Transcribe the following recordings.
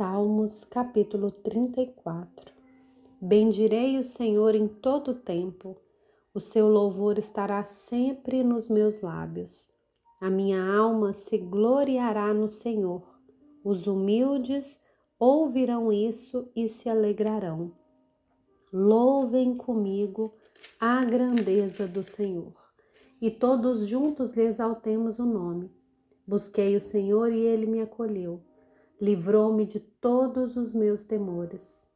Salmos capítulo 34 Bendirei o Senhor em todo o tempo, o seu louvor estará sempre nos meus lábios. A minha alma se gloriará no Senhor, os humildes ouvirão isso e se alegrarão. Louvem comigo a grandeza do Senhor, e todos juntos lhe exaltemos o nome. Busquei o Senhor e ele me acolheu livrou-me de todos os meus temores.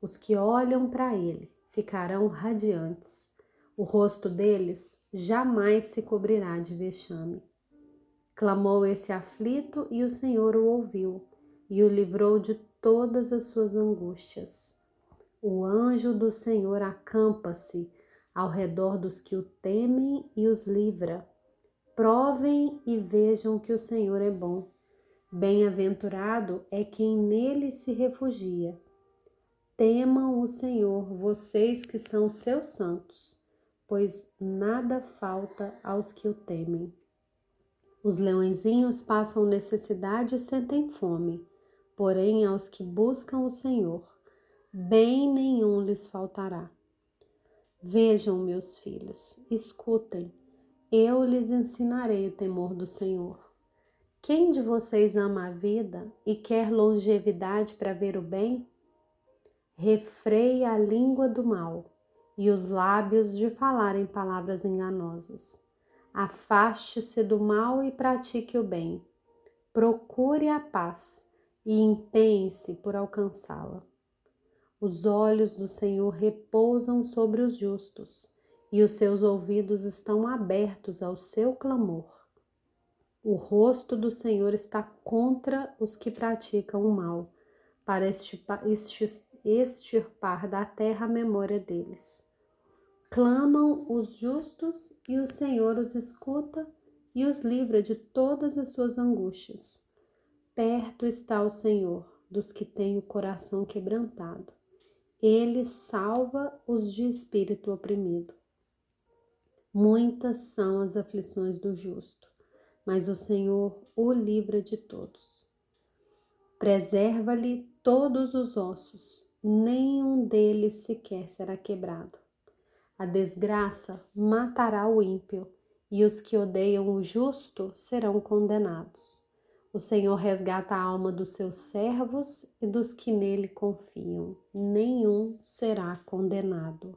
Os que olham para ele ficarão radiantes. O rosto deles jamais se cobrirá de vexame. Clamou esse aflito e o Senhor o ouviu e o livrou de todas as suas angústias. O anjo do Senhor acampa-se ao redor dos que o temem e os livra. Provem e vejam que o Senhor é bom Bem-aventurado é quem nele se refugia. Temam o Senhor, vocês que são seus santos, pois nada falta aos que o temem. Os leõezinhos passam necessidade e sentem fome, porém aos que buscam o Senhor, bem nenhum lhes faltará. Vejam, meus filhos, escutem, eu lhes ensinarei o temor do Senhor. Quem de vocês ama a vida e quer longevidade para ver o bem? Refreie a língua do mal e os lábios de falarem palavras enganosas. Afaste-se do mal e pratique o bem. Procure a paz e empenhe-se por alcançá-la. Os olhos do Senhor repousam sobre os justos e os seus ouvidos estão abertos ao seu clamor. O rosto do Senhor está contra os que praticam o mal, para extirpar da terra a memória deles. Clamam os justos e o Senhor os escuta e os livra de todas as suas angústias. Perto está o Senhor dos que têm o coração quebrantado. Ele salva os de espírito oprimido. Muitas são as aflições do justo mas o Senhor o livra de todos. Preserva-lhe todos os ossos, nenhum deles sequer será quebrado. A desgraça matará o ímpio, e os que odeiam o justo serão condenados. O Senhor resgata a alma dos seus servos e dos que nele confiam, nenhum será condenado.